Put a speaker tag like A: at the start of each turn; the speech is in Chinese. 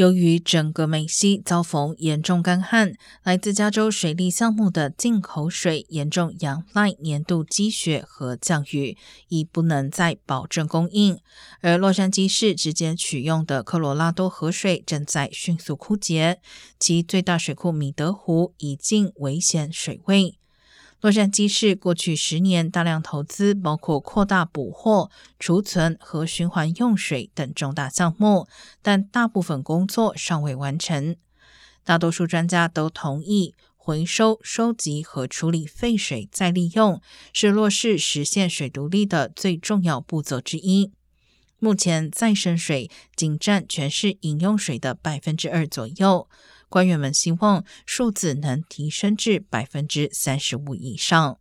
A: 由于整个美西遭逢严重干旱，来自加州水利项目的进口水严重仰赖年度积雪和降雨，已不能再保证供应。而洛杉矶市直接取用的科罗拉多河水正在迅速枯竭，其最大水库米德湖已近危险水位。洛杉矶市过去十年大量投资，包括扩大捕获、储存和循环用水等重大项目，但大部分工作尚未完成。大多数专家都同意，回收、收集和处理废水再利用是洛市实现水独立的最重要步骤之一。目前，再生水仅占全市饮用水的百分之二左右。官员们希望数字能提升至百分之三十五以上。